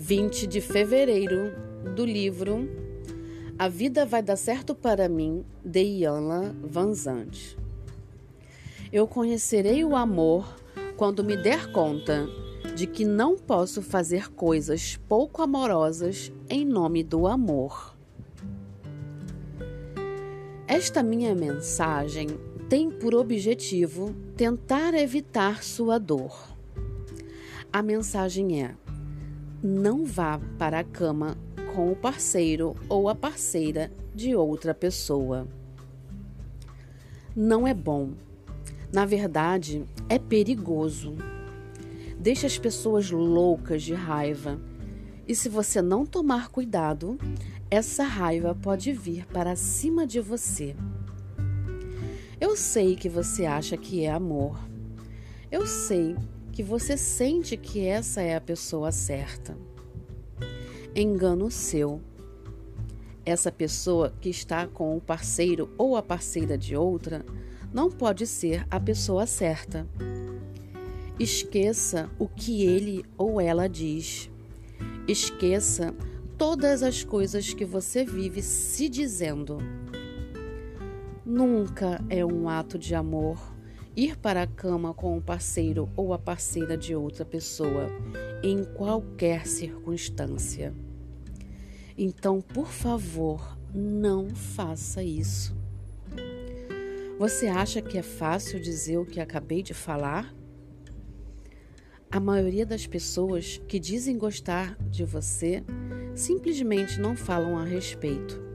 20 de fevereiro, do livro A Vida Vai Dar Certo para Mim, de Iana Van Zandt. Eu conhecerei o amor quando me der conta de que não posso fazer coisas pouco amorosas em nome do amor. Esta minha mensagem tem por objetivo tentar evitar sua dor. A mensagem é: não vá para a cama com o parceiro ou a parceira de outra pessoa. Não é bom. Na verdade, é perigoso deixa as pessoas loucas de raiva. E se você não tomar cuidado, essa raiva pode vir para cima de você. Eu sei que você acha que é amor. Eu sei que você sente que essa é a pessoa certa. Engano seu. Essa pessoa que está com o parceiro ou a parceira de outra não pode ser a pessoa certa. Esqueça o que ele ou ela diz. Esqueça todas as coisas que você vive se dizendo. Nunca é um ato de amor ir para a cama com o parceiro ou a parceira de outra pessoa, em qualquer circunstância. Então, por favor, não faça isso. Você acha que é fácil dizer o que acabei de falar? A maioria das pessoas que dizem gostar de você simplesmente não falam a respeito.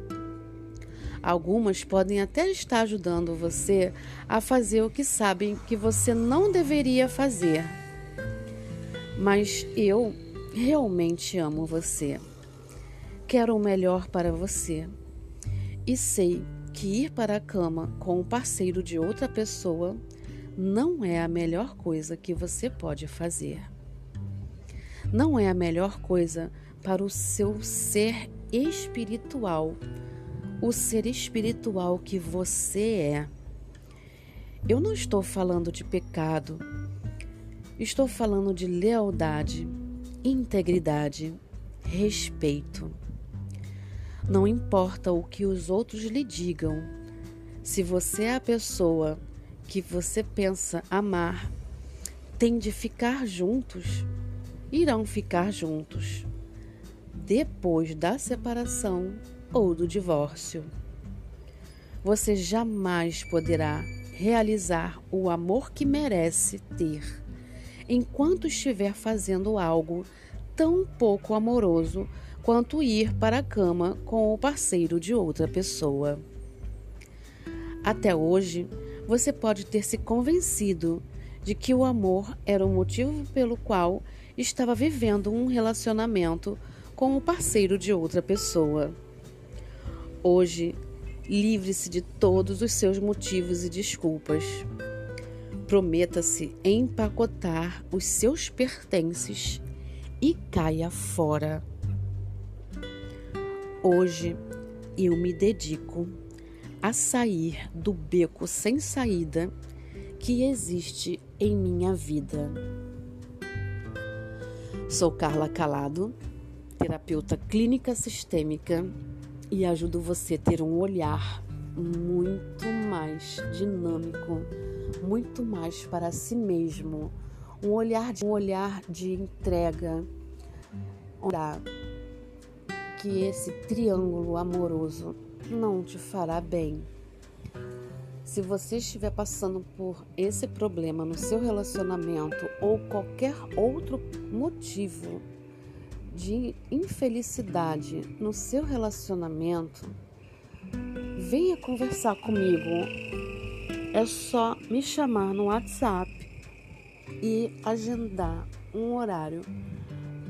Algumas podem até estar ajudando você a fazer o que sabem que você não deveria fazer. Mas eu realmente amo você. Quero o melhor para você. E sei que ir para a cama com o parceiro de outra pessoa não é a melhor coisa que você pode fazer. Não é a melhor coisa para o seu ser espiritual, o ser espiritual que você é. Eu não estou falando de pecado, estou falando de lealdade, integridade, respeito. Não importa o que os outros lhe digam, se você é a pessoa que você pensa amar tem de ficar juntos, irão ficar juntos depois da separação ou do divórcio. Você jamais poderá realizar o amor que merece ter enquanto estiver fazendo algo tão pouco amoroso quanto ir para a cama com o parceiro de outra pessoa. Até hoje, você pode ter se convencido de que o amor era o motivo pelo qual estava vivendo um relacionamento com o parceiro de outra pessoa. Hoje, livre-se de todos os seus motivos e desculpas. Prometa-se empacotar os seus pertences e caia fora. Hoje eu me dedico a sair do beco sem saída que existe em minha vida. Sou Carla Calado, terapeuta clínica sistêmica e ajudo você a ter um olhar muito mais dinâmico, muito mais para si mesmo, um olhar de, um olhar de entrega, que esse triângulo amoroso não te fará bem. Se você estiver passando por esse problema no seu relacionamento ou qualquer outro motivo de infelicidade no seu relacionamento, venha conversar comigo. É só me chamar no WhatsApp e agendar um horário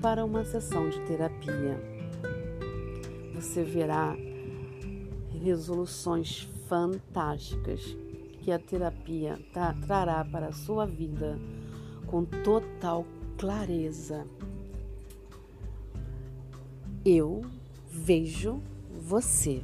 para uma sessão de terapia. Você verá resoluções fantásticas que a terapia trará para a sua vida com total clareza. Eu vejo você.